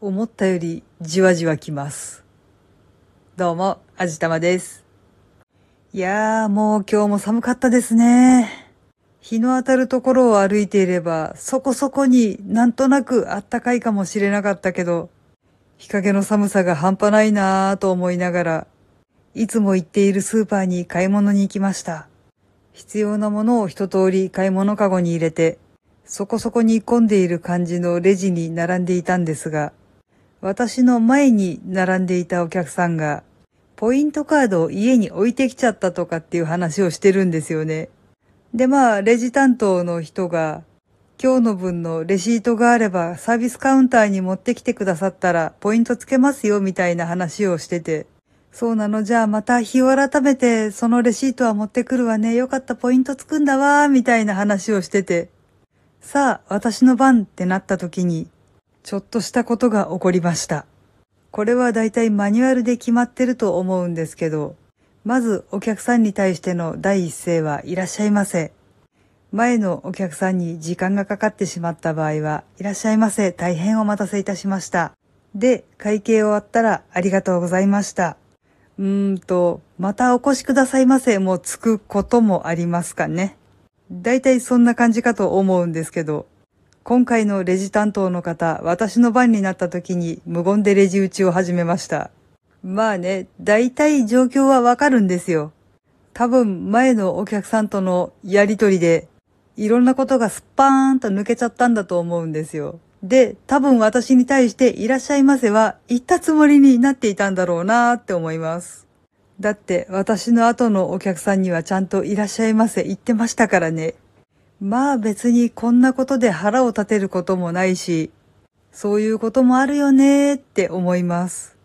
思ったよりじわじわきます。どうも、あじたまです。いやー、もう今日も寒かったですね。日の当たるところを歩いていれば、そこそこになんとなくあったかいかもしれなかったけど、日陰の寒さが半端ないなーと思いながら、いつも行っているスーパーに買い物に行きました。必要なものを一通り買い物かごに入れて、そこそこに混んでいる感じのレジに並んでいたんですが、私の前に並んでいたお客さんが、ポイントカードを家に置いてきちゃったとかっていう話をしてるんですよね。で、まあ、レジ担当の人が、今日の分のレシートがあればサービスカウンターに持ってきてくださったらポイントつけますよみたいな話をしてて、そうなのじゃあまた日を改めてそのレシートは持ってくるわね。よかったポイントつくんだわみたいな話をしてて、さあ私の番ってなった時に、ちょっとしたことが起こりました。これはだいたいマニュアルで決まってると思うんですけど、まずお客さんに対しての第一声はいらっしゃいませ。前のお客さんに時間がかかってしまった場合は、いらっしゃいませ。大変お待たせいたしました。で、会計終わったらありがとうございました。うーんと、またお越しくださいませもうつくこともありますかね。だいたいそんな感じかと思うんですけど、今回のレジ担当の方、私の番になった時に無言でレジ打ちを始めました。まあね、だいたい状況はわかるんですよ。多分前のお客さんとのやりとりで、いろんなことがスパーンと抜けちゃったんだと思うんですよ。で、多分私に対していらっしゃいませは言ったつもりになっていたんだろうなーって思います。だって私の後のお客さんにはちゃんといらっしゃいませ言ってましたからね。まあ別にこんなことで腹を立てることもないし、そういうこともあるよねーって思います。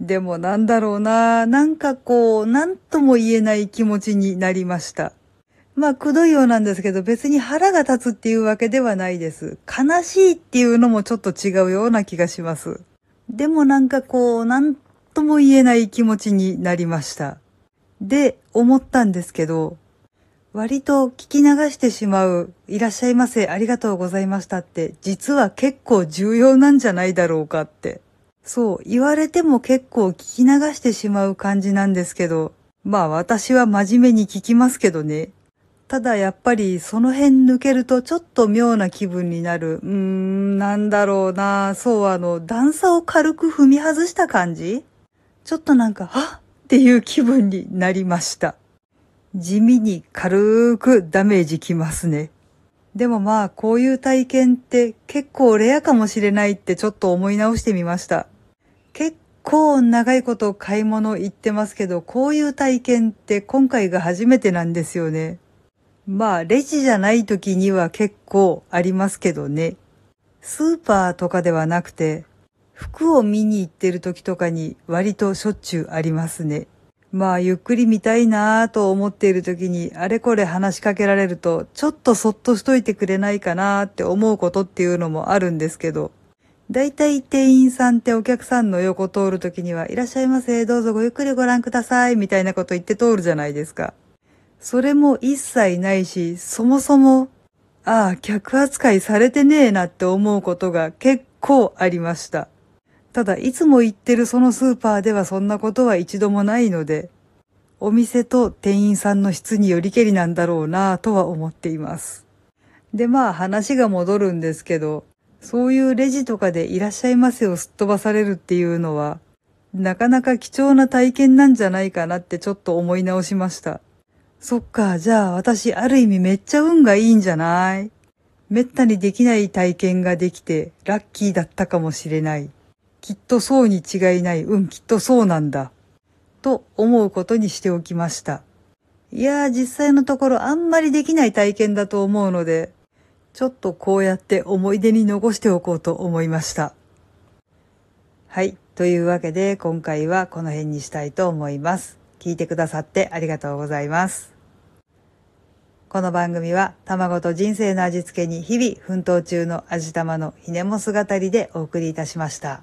でもなんだろうななんかこう、なんとも言えない気持ちになりました。まあ、くどいようなんですけど、別に腹が立つっていうわけではないです。悲しいっていうのもちょっと違うような気がします。でもなんかこう、なんとも言えない気持ちになりました。で、思ったんですけど、割と聞き流してしまう、いらっしゃいませ、ありがとうございましたって、実は結構重要なんじゃないだろうかって。そう、言われても結構聞き流してしまう感じなんですけど、まあ私は真面目に聞きますけどね。ただやっぱりその辺抜けるとちょっと妙な気分になる。うーん、なんだろうな。そう、あの、段差を軽く踏み外した感じちょっとなんか、はっっていう気分になりました。地味に軽くダメージきますね。でもまあ、こういう体験って結構レアかもしれないってちょっと思い直してみました。結構長いこと買い物行ってますけど、こういう体験って今回が初めてなんですよね。まあ、レジじゃない時には結構ありますけどね。スーパーとかではなくて、服を見に行ってる時とかに割としょっちゅうありますね。まあ、ゆっくり見たいなぁと思っている時に、あれこれ話しかけられると、ちょっとそっとしといてくれないかなって思うことっていうのもあるんですけど、だいたい店員さんってお客さんの横通る時には、いらっしゃいませ、どうぞごゆっくりご覧ください、みたいなこと言って通るじゃないですか。それも一切ないし、そもそも、ああ、客扱いされてねえなって思うことが結構ありました。ただ、いつも行ってるそのスーパーではそんなことは一度もないので、お店と店員さんの質によりけりなんだろうなぁとは思っています。で、まあ話が戻るんですけど、そういうレジとかでいらっしゃいませをすっ飛ばされるっていうのは、なかなか貴重な体験なんじゃないかなってちょっと思い直しました。そっか、じゃあ私ある意味めっちゃ運がいいんじゃない？めったにできない体験ができてラッキーだったかもしれない。きっとそうに違いない。うん、きっとそうなんだ。と思うことにしておきました。いやー、実際のところあんまりできない体験だと思うので、ちょっとこうやって思い出に残しておこうと思いました。はい。というわけで今回はこの辺にしたいと思います。聞いてくださってありがとうございます。この番組は卵と人生の味付けに日々奮闘中の味玉のひねも姿りでお送りいたしました。